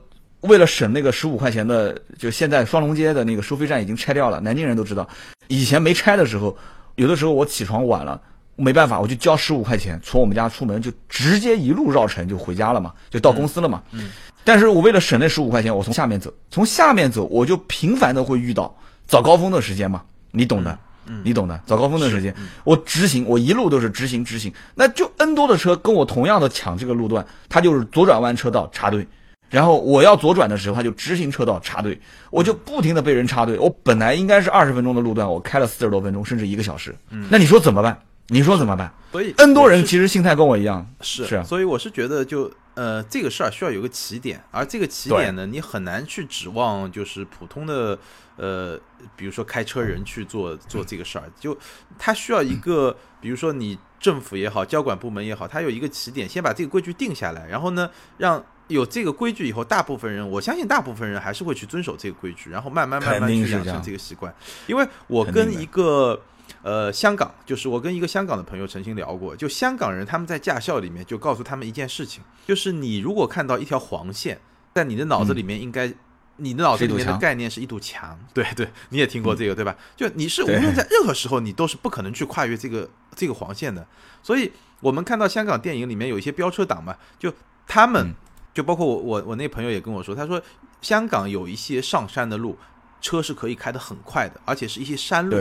为了省那个十五块钱的，就现在双龙街的那个收费站已经拆掉了。南京人都知道，以前没拆的时候，有的时候我起床晚了，没办法，我就交十五块钱，从我们家出门就直接一路绕城就回家了嘛，就到公司了嘛。嗯。但是我为了省那十五块钱，我从下面走，从下面走，我就频繁的会遇到早高峰的时间嘛，你懂的，你懂的，早高峰的时间，我直行，我一路都是直行直行，那就 N 多的车跟我同样的抢这个路段，他就是左转弯车道插队。然后我要左转的时候，他就直行车道插队，我就不停的被人插队。我本来应该是二十分钟的路段，我开了四十多分钟，甚至一个小时。嗯，那你说怎么办？你说怎么办？所以，N 多人其实心态跟我一样。是是，所以我是觉得，就呃，这个事儿需要有个起点，而这个起点呢，你很难去指望就是普通的呃，比如说开车人去做做这个事儿，就他需要一个，比如说你政府也好，交管部门也好，他有一个起点，先把这个规矩定下来，然后呢，让。有这个规矩以后，大部分人，我相信大部分人还是会去遵守这个规矩，然后慢慢慢慢去养成这个习惯。因为我跟一个呃香港，就是我跟一个香港的朋友曾经聊过，就香港人他们在驾校里面就告诉他们一件事情，就是你如果看到一条黄线，在你的脑子里面应该，你的脑子里面的概念是一堵墙，对对，你也听过这个对吧？就你是无论在任何时候，你都是不可能去跨越这个这个黄线的。所以我们看到香港电影里面有一些飙车党嘛，就他们。就包括我我我那朋友也跟我说，他说香港有一些上山的路，车是可以开得很快的，而且是一些山路，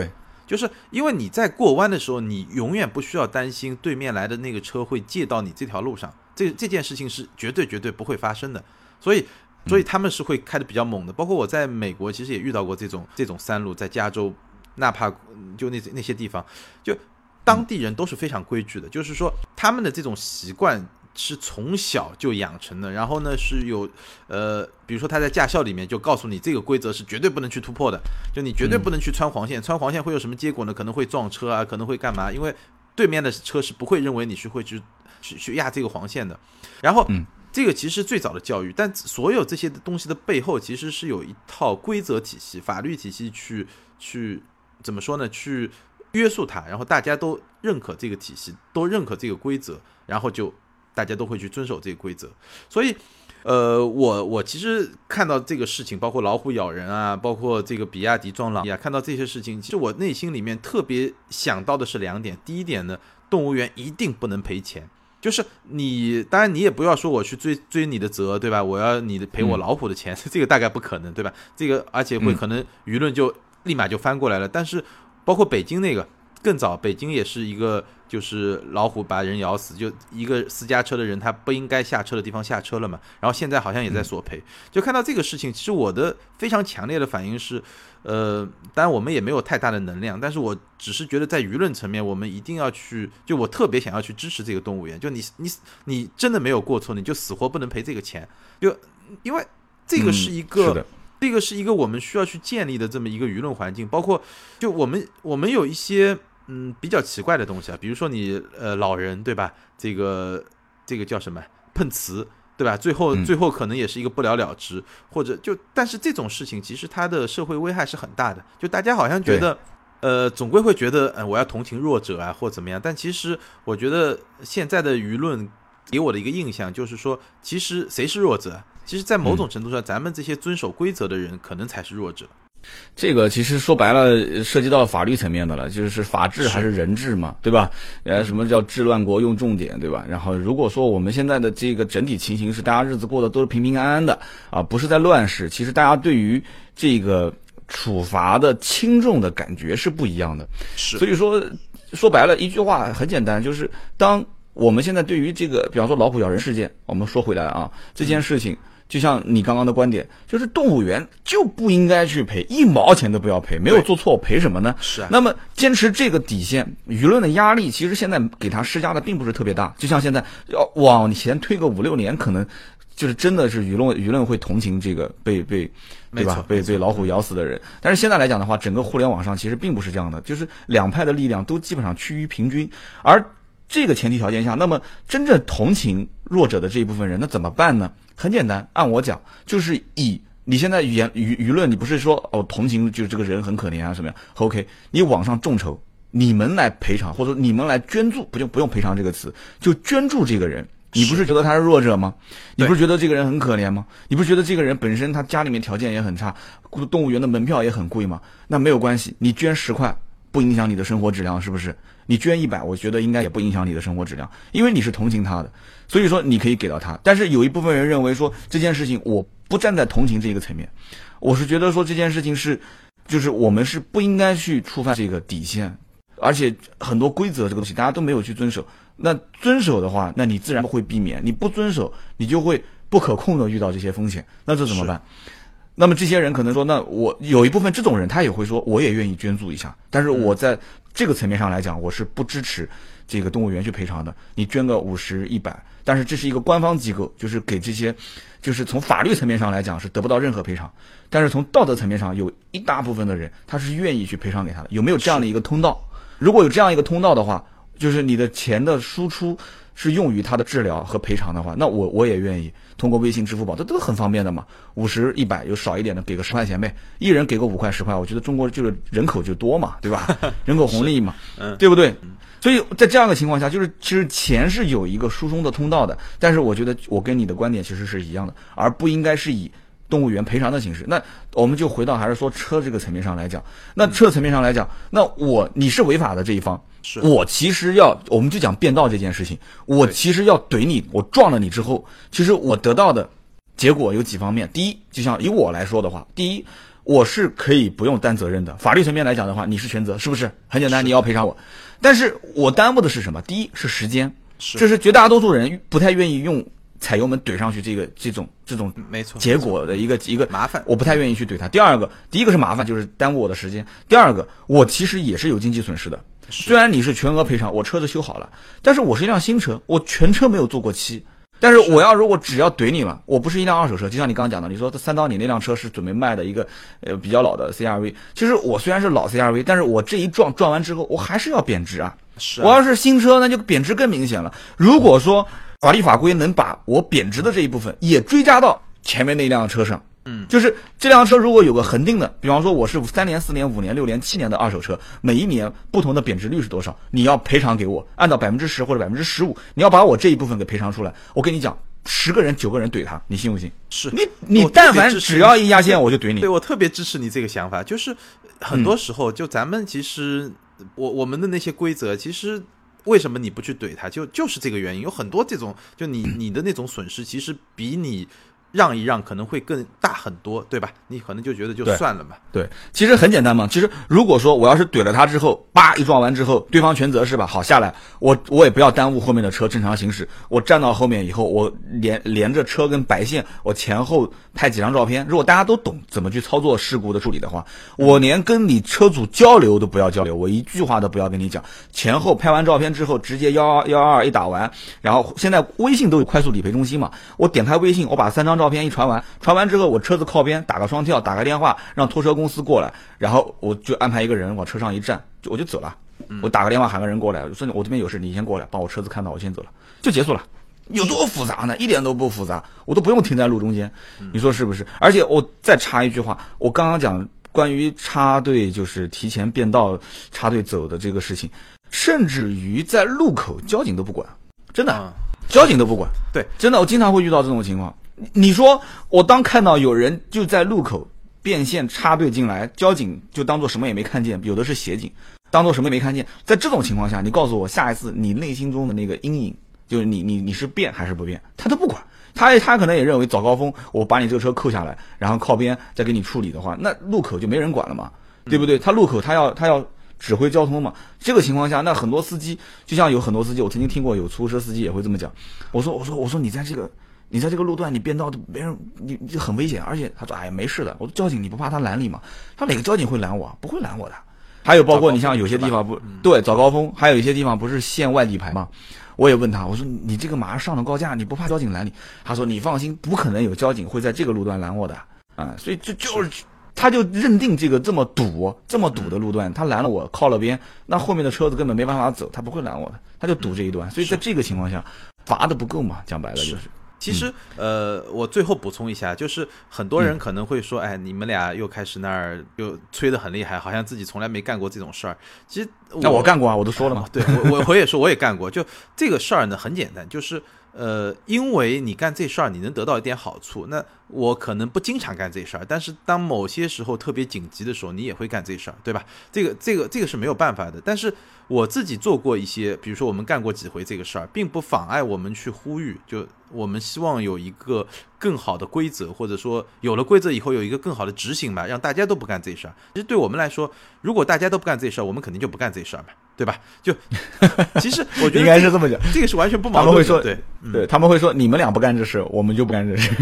就是因为你在过弯的时候，你永远不需要担心对面来的那个车会借到你这条路上，这这件事情是绝对绝对不会发生的，所以所以他们是会开的比较猛的。包括我在美国其实也遇到过这种这种山路，在加州，纳帕就那那些地方，就当地人都是非常规矩的，就是说他们的这种习惯。是从小就养成的，然后呢是有，呃，比如说他在驾校里面就告诉你这个规则是绝对不能去突破的，就你绝对不能去穿黄线，穿黄线会有什么结果呢？可能会撞车啊，可能会干嘛？因为对面的车是不会认为你是会去去去压这个黄线的。然后，这个其实最早的教育，但所有这些东西的背后其实是有一套规则体系、法律体系去去怎么说呢？去约束它，然后大家都认可这个体系，都认可这个规则，然后就。大家都会去遵守这个规则，所以，呃，我我其实看到这个事情，包括老虎咬人啊，包括这个比亚迪撞狼呀，看到这些事情，其实我内心里面特别想到的是两点。第一点呢，动物园一定不能赔钱，就是你，当然你也不要说我去追追你的责，对吧？我要你的赔我老虎的钱，这个大概不可能，对吧？这个而且会可能舆论就立马就翻过来了。但是包括北京那个。更早，北京也是一个，就是老虎把人咬死，就一个私家车的人，他不应该下车的地方下车了嘛。然后现在好像也在索赔。就看到这个事情，其实我的非常强烈的反应是，呃，当然我们也没有太大的能量，但是我只是觉得在舆论层面，我们一定要去，就我特别想要去支持这个动物园。就你你你真的没有过错，你就死活不能赔这个钱，就因为这个是一个。这个是一个我们需要去建立的这么一个舆论环境，包括就我们我们有一些嗯比较奇怪的东西啊，比如说你呃老人对吧？这个这个叫什么碰瓷对吧？最后最后可能也是一个不了了之，或者就但是这种事情其实它的社会危害是很大的，就大家好像觉得呃总归会觉得呃我要同情弱者啊或怎么样，但其实我觉得现在的舆论给我的一个印象就是说，其实谁是弱者？其实，在某种程度上，咱们这些遵守规则的人，可能才是弱者。这个其实说白了，涉及到法律层面的了，就是法治还是人治嘛，对吧？呃，什么叫治乱国用重典，对吧？然后，如果说我们现在的这个整体情形是大家日子过得都是平平安安的啊，不是在乱世，其实大家对于这个处罚的轻重的感觉是不一样的。是所以说，说白了一句话很简单，就是当我们现在对于这个，比方说老虎咬人事件，我们说回来啊，这件事情。就像你刚刚的观点，就是动物园就不应该去赔一毛钱都不要赔，没有做错赔什么呢？是啊。那么坚持这个底线，舆论的压力其实现在给他施加的并不是特别大。就像现在要往前推个五六年，可能就是真的是舆论舆论会同情这个被被对吧？被被老虎咬死的人。但是现在来讲的话，整个互联网上其实并不是这样的，就是两派的力量都基本上趋于平均。而这个前提条件下，那么真正同情弱者的这一部分人，那怎么办呢？很简单，按我讲，就是以你现在言舆舆论，你不是说哦同情，就是这个人很可怜啊什么呀？OK，你网上众筹，你们来赔偿，或者说你们来捐助，不就不用赔偿这个词，就捐助这个人。你不是觉得他是弱者吗？你不是觉得这个人很可怜吗？你不是觉得这个人本身他家里面条件也很差，动物园的门票也很贵吗？那没有关系，你捐十块不影响你的生活质量，是不是？你捐一百，我觉得应该也不影响你的生活质量，因为你是同情他的。所以说你可以给到他，但是有一部分人认为说这件事情我不站在同情这个层面，我是觉得说这件事情是，就是我们是不应该去触犯这个底线，而且很多规则这个东西大家都没有去遵守，那遵守的话，那你自然会避免；你不遵守，你就会不可控的遇到这些风险，那这怎么办？那么这些人可能说，那我有一部分这种人他也会说，我也愿意捐助一下，但是我在这个层面上来讲，我是不支持这个动物园去赔偿的，你捐个五十一百。但是这是一个官方机构，就是给这些，就是从法律层面上来讲是得不到任何赔偿，但是从道德层面上有一大部分的人他是愿意去赔偿给他的。有没有这样的一个通道？如果有这样一个通道的话，就是你的钱的输出是用于他的治疗和赔偿的话，那我我也愿意通过微信、支付宝，这都很方便的嘛。五十、一百有少一点的，给个十块钱呗，一人给个五块十块，我觉得中国就是人口就多嘛，对吧？人口红利嘛，对不对？所以在这样的情况下，就是其实钱是有一个疏松的通道的，但是我觉得我跟你的观点其实是一样的，而不应该是以动物园赔偿的形式。那我们就回到还是说车这个层面上来讲，那车层面上来讲，那我你是违法的这一方，是我其实要我们就讲变道这件事情，我其实要怼你，我撞了你之后，其实我得到的结果有几方面。第一，就像以我来说的话，第一。我是可以不用担责任的，法律层面来讲的话，你是全责，是不是？很简单，你要赔偿我。但是我耽误的是什么？第一是时间，这是绝大多数人不太愿意用踩油门怼上去这个这种这种没错结果的一个一个麻烦，我不太愿意去怼他。第二个，第一个是麻烦，就是耽误我的时间；第二个，我其实也是有经济损失的。虽然你是全额赔偿，我车子修好了，但是我是一辆新车，我全车没有做过漆。但是我要如果只要怼你了，我不是一辆二手车，就像你刚刚讲的，你说三刀你那辆车是准备卖的一个呃比较老的 CRV，其实我虽然是老 CRV，但是我这一撞撞完之后，我还是要贬值啊。是，我要是新车，那就贬值更明显了。如果说法律法规能把我贬值的这一部分也追加到前面那辆车上。嗯，就是这辆车如果有个恒定的，比方说我是三年、四年、五年、六年、七年的二手车，每一年不同的贬值率是多少？你要赔偿给我，按照百分之十或者百分之十五，你要把我这一部分给赔偿出来。我跟你讲，十个人九个人怼他，你信不信？是你你但凡只要一压线，我就怼你。对 我特别支持你这个想法，就是很多时候就咱们其实我我们的那些规则，其实为什么你不去怼他，就就是这个原因。有很多这种，就你你的那种损失，其实比你。让一让可能会更大很多，对吧？你可能就觉得就算了嘛。对，其实很简单嘛。其实如果说我要是怼了他之后，叭一撞完之后，对方全责是吧？好下来，我我也不要耽误后面的车正常行驶。我站到后面以后，我连连着车跟白线，我前后拍几张照片。如果大家都懂怎么去操作事故的处理的话，我连跟你车主交流都不要交流，我一句话都不要跟你讲。前后拍完照片之后，直接幺幺二一打完，然后现在微信都有快速理赔中心嘛，我点开微信，我把三张。照片一传完，传完之后，我车子靠边，打个双跳，打个电话，让拖车公司过来，然后我就安排一个人往车上一站，我就走了。我打个电话喊个人过来，说我这边有事，你先过来，把我车子看到，我先走了，就结束了。有多复杂呢？一点都不复杂，我都不用停在路中间，你说是不是？而且我再插一句话，我刚刚讲关于插队，就是提前变道插队走的这个事情，甚至于在路口交警都不管，真的。交警都不管，对，真的，我经常会遇到这种情况。你说我当看到有人就在路口变线插队进来，交警就当做什么也没看见，有的是协警，当做什么也没看见。在这种情况下，你告诉我，下一次你内心中的那个阴影就是你你你是变还是不变，他都不管。他他可能也认为早高峰我把你这个车扣下来，然后靠边再给你处理的话，那路口就没人管了嘛，对不对？他路口他要他要指挥交通嘛。这个情况下，那很多司机就像有很多司机，我曾经听过有出租车司机也会这么讲。我说我说我说你在这个你在这个路段你变道，别人你你很危险，而且他说哎呀没事的，我说交警你不怕他拦你吗？他哪个交警会拦我？不会拦我的。还有包括你像有些地方不对早高峰，还有一些地方不是限外地牌吗？我也问他，我说你这个马上上了高架，你不怕交警拦你？他说你放心，不可能有交警会在这个路段拦我的啊！所以这就是他就认定这个这么堵、这么堵的路段，他拦了我靠了边，那后面的车子根本没办法走，他不会拦我的，他就堵这一段。所以在这个情况下，罚的不够嘛？讲白了就是。其实，呃，我最后补充一下，就是很多人可能会说，哎，你们俩又开始那儿又吹得很厉害，好像自己从来没干过这种事儿。其实，那我干过啊，我都说了嘛。对，我我我也说我也干过。就这个事儿呢，很简单，就是呃，因为你干这事儿，你能得到一点好处。那我可能不经常干这事儿，但是当某些时候特别紧急的时候，你也会干这事儿，对吧？这个这个这个是没有办法的。但是我自己做过一些，比如说我们干过几回这个事儿，并不妨碍我们去呼吁就。我们希望有一个更好的规则，或者说有了规则以后有一个更好的执行吧，让大家都不干这事儿。其实对我们来说，如果大家都不干这事儿，我们肯定就不干这事儿嘛，对吧？就其实我觉得 应该是这么讲，这个是完全不矛盾。他们会说，对对，他们会说你们俩不干这事，我们就不干这事。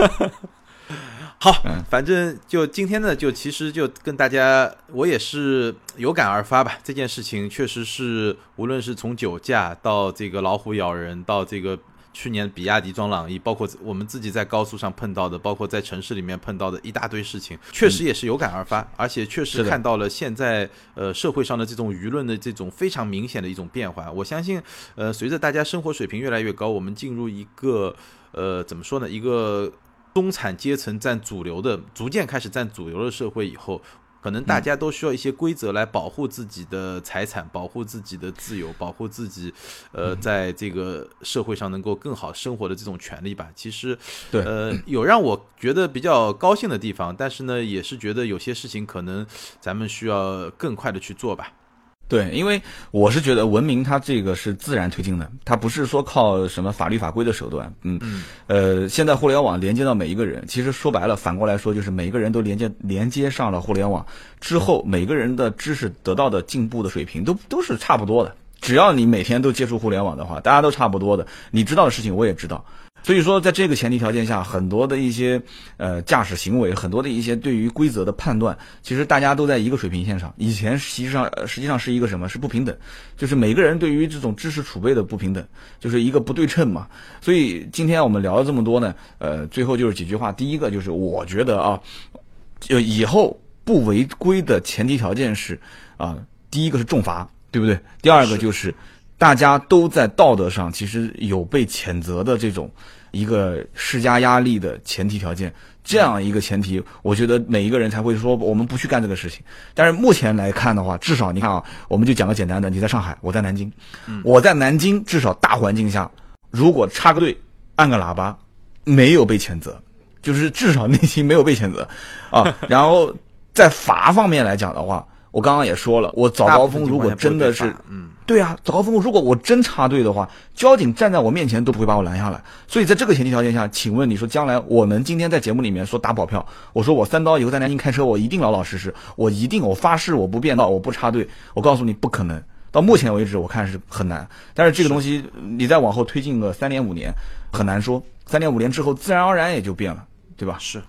好，反正就今天呢，就其实就跟大家，我也是有感而发吧。这件事情确实是，无论是从酒驾到这个老虎咬人，到这个。去年比亚迪装朗逸，包括我们自己在高速上碰到的，包括在城市里面碰到的一大堆事情，确实也是有感而发，而且确实看到了现在呃社会上的这种舆论的这种非常明显的一种变化。我相信，呃，随着大家生活水平越来越高，我们进入一个呃怎么说呢，一个中产阶层占主流的，逐渐开始占主流的社会以后。可能大家都需要一些规则来保护自己的财产，保护自己的自由，保护自己，呃，在这个社会上能够更好生活的这种权利吧。其实，对，呃，有让我觉得比较高兴的地方，但是呢，也是觉得有些事情可能咱们需要更快的去做吧。对，因为我是觉得文明它这个是自然推进的，它不是说靠什么法律法规的手段。嗯，呃，现在互联网连接到每一个人，其实说白了，反过来说就是每一个人都连接连接上了互联网之后，每个人的知识得到的进步的水平都都是差不多的。只要你每天都接触互联网的话，大家都差不多的。你知道的事情我也知道。所以说，在这个前提条件下，很多的一些呃驾驶行为，很多的一些对于规则的判断，其实大家都在一个水平线上。以前实际上实际上是一个什么？是不平等，就是每个人对于这种知识储备的不平等，就是一个不对称嘛。所以今天我们聊了这么多呢，呃，最后就是几句话。第一个就是我觉得啊，就以后不违规的前提条件是啊，第一个是重罚，对不对？第二个就是。大家都在道德上其实有被谴责的这种一个施加压力的前提条件，这样一个前提，我觉得每一个人才会说我们不去干这个事情。但是目前来看的话，至少你看啊，我们就讲个简单的，你在上海，我在南京，我在南京，至少大环境下，如果插个队按个喇叭，没有被谴责，就是至少内心没有被谴责啊。然后在罚方面来讲的话，我刚刚也说了，我早高峰如果真的是嗯。对啊，早高峰，如果我真插队的话，交警站在我面前都不会把我拦下来。所以在这个前提条件下，请问你说将来我能今天在节目里面说打保票，我说我三刀以后在南京开车，我一定老老实实，我一定我发誓我不变道，我不插队。我告诉你不可能，到目前为止我看是很难。但是这个东西你再往后推进个三年五年，很难说。三年五年之后，自然而然也就变了，对吧？是，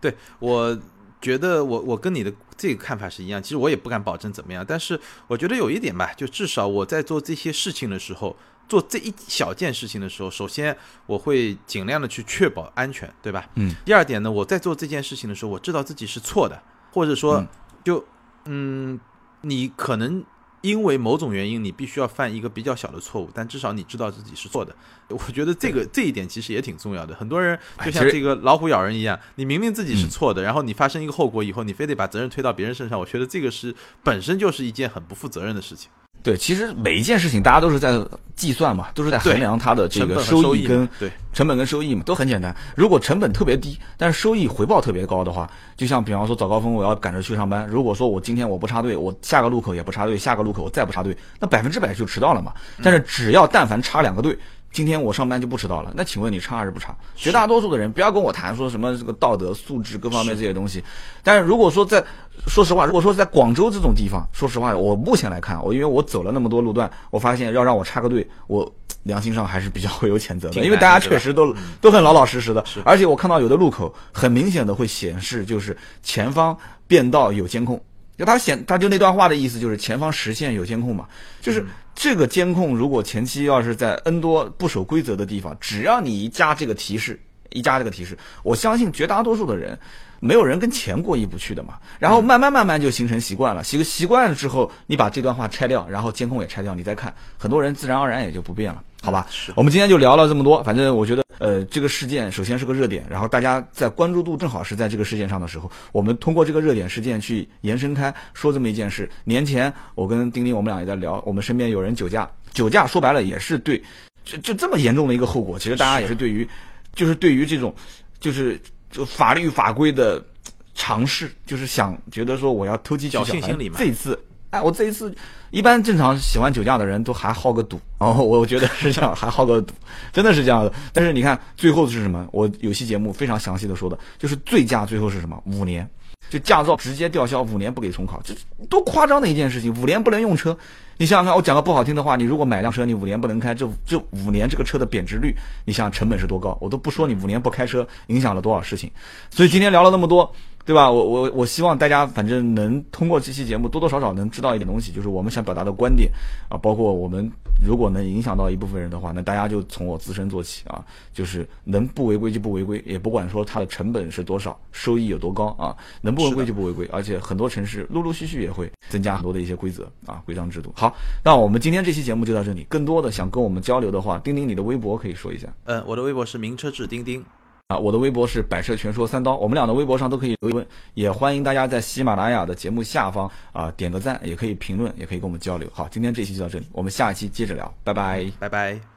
对我。觉得我我跟你的这个看法是一样，其实我也不敢保证怎么样，但是我觉得有一点吧，就至少我在做这些事情的时候，做这一小件事情的时候，首先我会尽量的去确保安全，对吧？嗯。第二点呢，我在做这件事情的时候，我知道自己是错的，或者说，就嗯，你可能。因为某种原因，你必须要犯一个比较小的错误，但至少你知道自己是错的。我觉得这个这一点其实也挺重要的。很多人就像这个老虎咬人一样，你明明自己是错的，然后你发生一个后果以后，你非得把责任推到别人身上，我觉得这个是本身就是一件很不负责任的事情。对，其实每一件事情大家都是在计算嘛，都是在衡量它的这个收益跟对成本跟收益嘛，都很简单。如果成本特别低，但是收益回报特别高的话，就像比方说早高峰我要赶着去上班，如果说我今天我不插队，我下个路口也不插队，下个路口我再不插队，那百分之百就迟到了嘛。但是只要但凡插两个队。今天我上班就不迟到了，那请问你差还是不差？绝大多数的人不要跟我谈说什么这个道德素质各方面这些东西。但是如果说在，说实话，如果说在广州这种地方，说实话，我目前来看，我因为我走了那么多路段，我发现要让我插个队，我良心上还是比较会有谴责的，因为大家确实都都很老老实实的。而且我看到有的路口很明显的会显示，就是前方变道有监控。就他显，他就那段话的意思就是前方实线有监控嘛，就是这个监控如果前期要是在 N 多不守规则的地方，只要你一加这个提示，一加这个提示，我相信绝大多数的人，没有人跟钱过意不去的嘛。然后慢慢慢慢就形成习惯了，习习惯了之后，你把这段话拆掉，然后监控也拆掉，你再看，很多人自然而然也就不变了。好吧，我们今天就聊了这么多。反正我觉得，呃，这个事件首先是个热点，然后大家在关注度正好是在这个事件上的时候，我们通过这个热点事件去延伸开说这么一件事。年前我跟丁丁我们俩也在聊，我们身边有人酒驾，酒驾说白了也是对，就就这么严重的一个后果。其实大家也是对于，就是对于这种，就是就法律法规的尝试，就是想觉得说我要偷鸡取巧。这一次，哎，我这一次。一般正常喜欢酒驾的人都还好个赌，然后我觉得是这样，还好个赌，真的是这样的。但是你看最后是什么？我有期节目非常详细的说的，就是醉驾最后是什么？五年，就驾照直接吊销，五年不给重考，这多夸张的一件事情！五年不能用车，你想想看，我讲个不好听的话，你如果买辆车，你五年不能开，这这五年这个车的贬值率，你想成本是多高？我都不说你五年不开车影响了多少事情。所以今天聊了那么多。对吧？我我我希望大家反正能通过这期节目多多少少能知道一点东西，就是我们想表达的观点啊，包括我们如果能影响到一部分人的话，那大家就从我自身做起啊，就是能不违规就不违规，也不管说它的成本是多少，收益有多高啊，能不违规就不违规。而且很多城市陆陆续续也会增加很多的一些规则啊，规章制度。好，那我们今天这期节目就到这里。更多的想跟我们交流的话，钉钉你的微博可以说一下。嗯，我的微博是名车志钉钉。啊，我的微博是百车全说三刀，我们俩的微博上都可以留言，也欢迎大家在喜马拉雅的节目下方啊点个赞，也可以评论，也可以跟我们交流。好，今天这期就到这里，我们下一期接着聊，拜拜，拜拜。